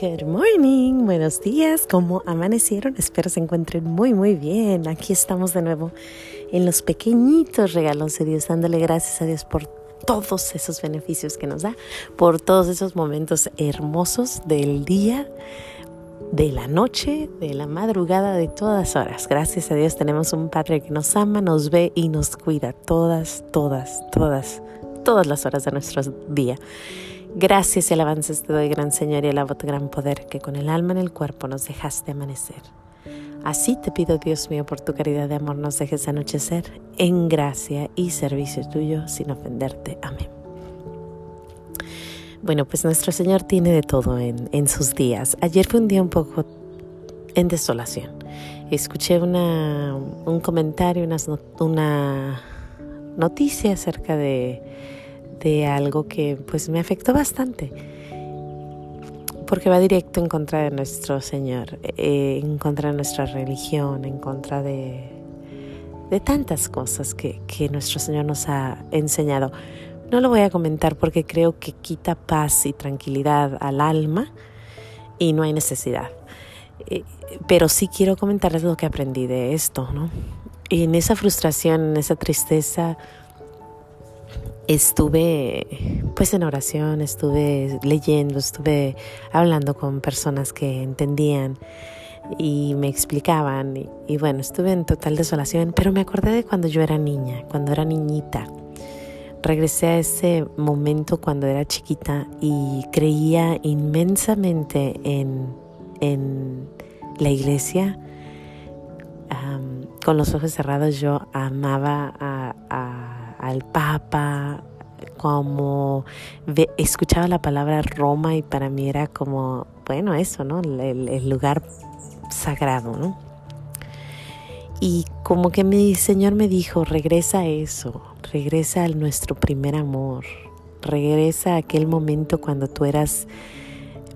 Good morning, buenos días, ¿cómo amanecieron? Espero se encuentren muy, muy bien. Aquí estamos de nuevo en los pequeñitos regalos de Dios, dándole gracias a Dios por todos esos beneficios que nos da, por todos esos momentos hermosos del día, de la noche, de la madrugada, de todas horas. Gracias a Dios tenemos un Padre que nos ama, nos ve y nos cuida todas, todas, todas, todas las horas de nuestro día. Gracias y alabanzas te doy, gran Señor, y alabo tu gran poder que con el alma en el cuerpo nos dejaste amanecer. Así te pido, Dios mío, por tu caridad de amor, nos dejes anochecer en gracia y servicio tuyo sin ofenderte. Amén. Bueno, pues nuestro Señor tiene de todo en, en sus días. Ayer fue un día un poco en desolación. Escuché un comentario, una noticia acerca de de algo que pues me afectó bastante porque va directo en contra de nuestro Señor, eh, en contra de nuestra religión, en contra de, de tantas cosas que, que, nuestro Señor nos ha enseñado. No lo voy a comentar porque creo que quita paz y tranquilidad al alma y no hay necesidad. Eh, pero sí quiero comentarles lo que aprendí de esto, ¿no? Y en esa frustración, en esa tristeza, estuve pues en oración, estuve leyendo, estuve hablando con personas que entendían y me explicaban y, bueno, estuve en total desolación, pero me acordé de cuando yo era niña, cuando era niñita. Regresé a ese momento cuando era chiquita y creía inmensamente en, en la iglesia. con los ojos cerrados yo amaba a, a al Papa, como escuchaba la palabra Roma y para mí era como, bueno, eso, ¿no? El, lugar sagrado, ¿no? Y como que mi Señor me dijo, regresa a eso, regresa a nuestro primer amor, regresa a aquel momento cuando tú eras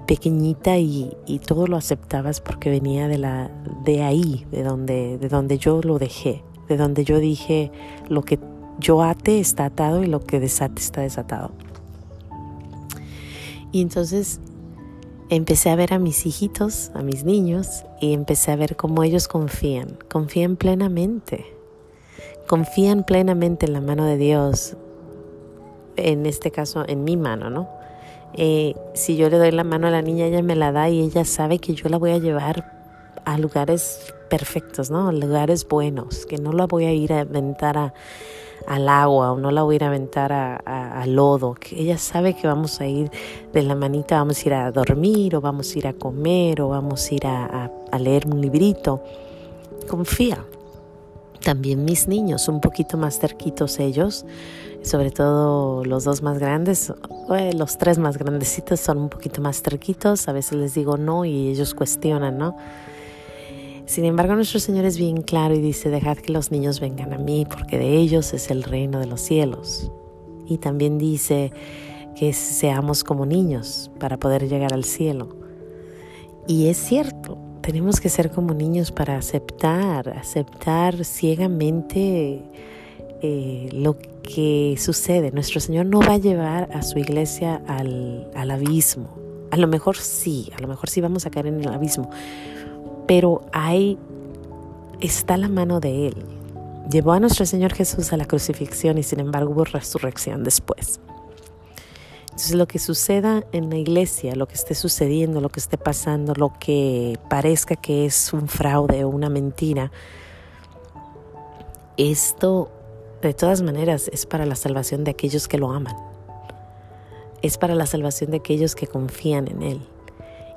pequeñita y, y, todo lo aceptabas porque venía de, la, de ahí, de donde, de donde yo lo dejé, de donde yo dije lo que yo ate está atado y lo que desate está desatado. Y entonces empecé a ver a mis hijitos, a mis niños, y empecé a ver cómo ellos confían, confían plenamente, confían plenamente en la mano de Dios, en este caso en mi mano, ¿no? Eh, si yo le doy la mano a la niña, ella me la da y ella sabe que yo la voy a llevar a lugares perfectos, ¿no? A lugares buenos, que no la voy a ir a aventar a, al agua o no la voy a ir a aventar a, lodo, que ella sabe que vamos a ir de la manita, vamos a ir a dormir o vamos a ir a comer o vamos a ir a, leer un librito. Confía. También mis niños, un poquito más cerquitos ellos, sobre todo los dos más grandes, los tres más grandecitos son un poquito más cerquitos, a veces les digo no y ellos cuestionan, ¿no? Sin embargo, nuestro Señor es bien claro y dice, dejad que los niños vengan a mí, porque de ellos es el reino de los cielos. Y también dice que seamos como niños para poder llegar al cielo. Y es cierto, tenemos que ser como niños para aceptar, aceptar ciegamente eh, lo que sucede. Nuestro Señor no va a llevar a su iglesia al, al abismo. A lo mejor sí, a lo mejor sí vamos a caer en el abismo, pero ahí está la mano de Él. Llevó a nuestro Señor Jesús a la crucifixión y sin embargo hubo resurrección después. Entonces lo que suceda en la iglesia, lo que esté sucediendo, lo que esté pasando, lo que parezca que es un fraude o una mentira, esto de todas maneras es para la salvación de aquellos que lo aman. Es para la salvación de aquellos que confían en Él.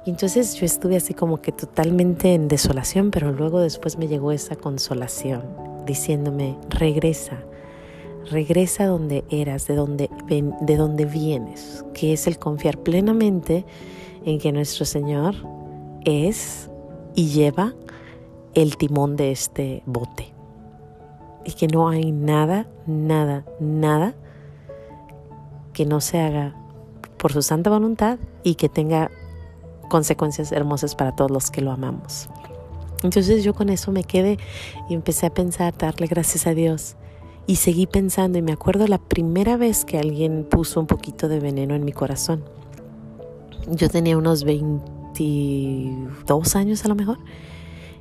Y entonces yo estuve así como que totalmente en desolación, pero luego después me llegó esa consolación, diciéndome, regresa, regresa donde eras, de donde, de donde vienes, que es el confiar plenamente en que nuestro Señor es y lleva el timón de este bote. Y que no hay nada, nada, nada que no se haga por su santa voluntad y que tenga consecuencias hermosas para todos los que lo amamos. Entonces yo con eso me quedé y empecé a pensar, darle gracias a Dios. Y seguí pensando y me acuerdo la primera vez que alguien puso un poquito de veneno en mi corazón. Yo tenía unos 20 22 años a lo mejor.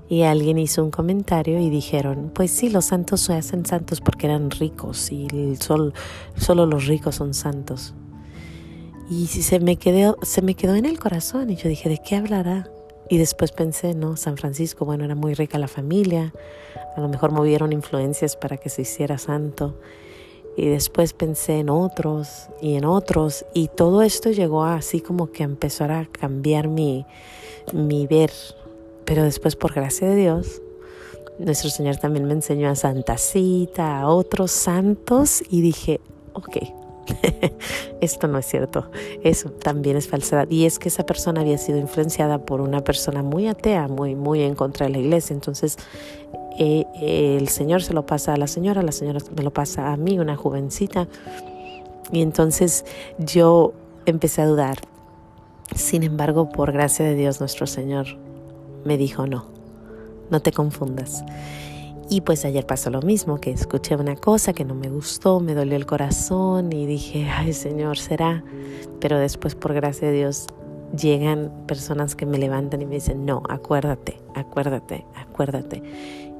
Y alguien hizo un comentario y dijeron, pues sí, los santos se hacen santos porque eran ricos y sol, solo los ricos son santos. Y se me, quedó, se me quedó en el corazón y yo dije, ¿de qué hablará? Y después pensé, no, San Francisco, bueno, era muy rica la familia, a lo mejor movieron influencias para que se hiciera santo. Y después pensé en otros y en otros y todo esto llegó así como que empezó a cambiar mi, mi ver. Pero después, por gracia de Dios, nuestro Señor también me enseñó a Santa Cita, a otros santos y dije, ok, esto no es cierto, eso también es falsedad. Y es que esa persona había sido influenciada por una persona muy atea, muy, muy en contra de la iglesia. Entonces eh, el Señor se lo pasa a la señora, la señora me lo pasa a mí, una jovencita. Y entonces yo empecé a dudar. Sin embargo, por gracia de Dios nuestro Señor, me dijo no, no te confundas. Y pues ayer pasó lo mismo, que escuché una cosa que no me gustó, me dolió el corazón y dije, ay Señor, será. Pero después, por gracia de Dios, llegan personas que me levantan y me dicen, no, acuérdate, acuérdate, acuérdate.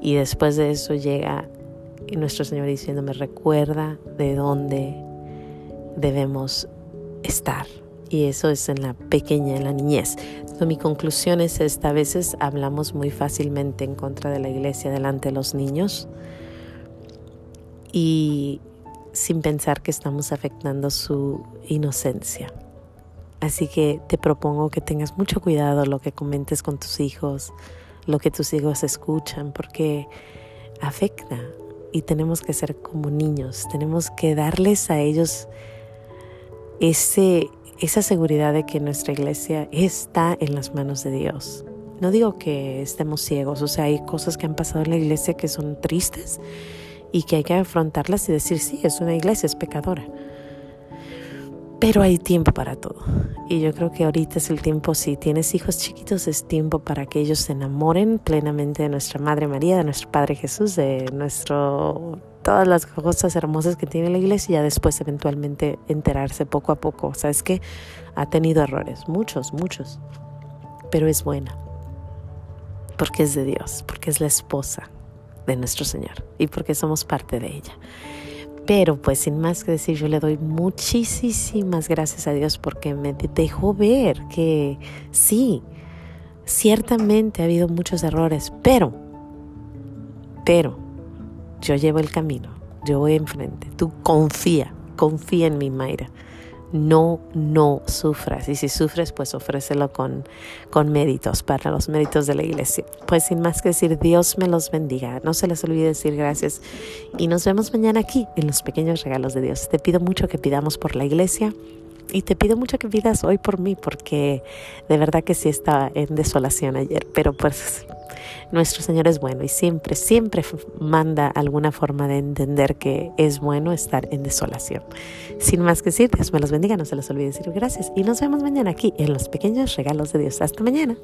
Y después de eso llega nuestro Señor diciéndome, recuerda de dónde debemos estar. Y eso es en la pequeña, en la niñez. mi conclusión es esta, a veces hablamos muy fácilmente en contra de la iglesia delante de los niños y sin pensar que estamos afectando su inocencia. Así que te propongo que tengas mucho cuidado lo que comentes con tus hijos, lo que tus hijos escuchan, porque afecta y tenemos que ser como niños, tenemos que darles a ellos ese esa seguridad de que nuestra iglesia está en las manos de Dios. No digo que estemos ciegos, o sea, hay cosas que han pasado en la iglesia que son tristes y que hay que afrontarlas y decir, sí, es una iglesia, es pecadora. Pero hay tiempo para todo. Y yo creo que ahorita es el tiempo, si tienes hijos chiquitos, es tiempo para que ellos se enamoren plenamente de nuestra Madre María, de nuestro Padre Jesús, de nuestro todas las cosas hermosas que tiene la iglesia y ya después eventualmente enterarse poco a poco. Sabes que ha tenido errores, muchos, muchos, pero es buena, porque es de Dios, porque es la esposa de nuestro Señor y porque somos parte de ella. Pero pues sin más que decir, yo le doy muchísimas gracias a Dios porque me dejó ver que sí, ciertamente ha habido muchos errores, pero, pero, yo llevo el camino, yo voy enfrente. Tú confía, confía en mi Mayra. No, no sufras. Y si sufres, pues ofrécelo con, con méritos, para los méritos de la iglesia. Pues sin más que decir, Dios me los bendiga. No se les olvide decir gracias. Y nos vemos mañana aquí en los pequeños regalos de Dios. Te pido mucho que pidamos por la iglesia. Y te pido mucho que pidas hoy por mí, porque de verdad que sí estaba en desolación ayer, pero pues nuestro Señor es bueno y siempre, siempre manda alguna forma de entender que es bueno estar en desolación. Sin más que decir, Dios me los bendiga, no se les olvide decir gracias y nos vemos mañana aquí en los pequeños regalos de Dios. Hasta mañana.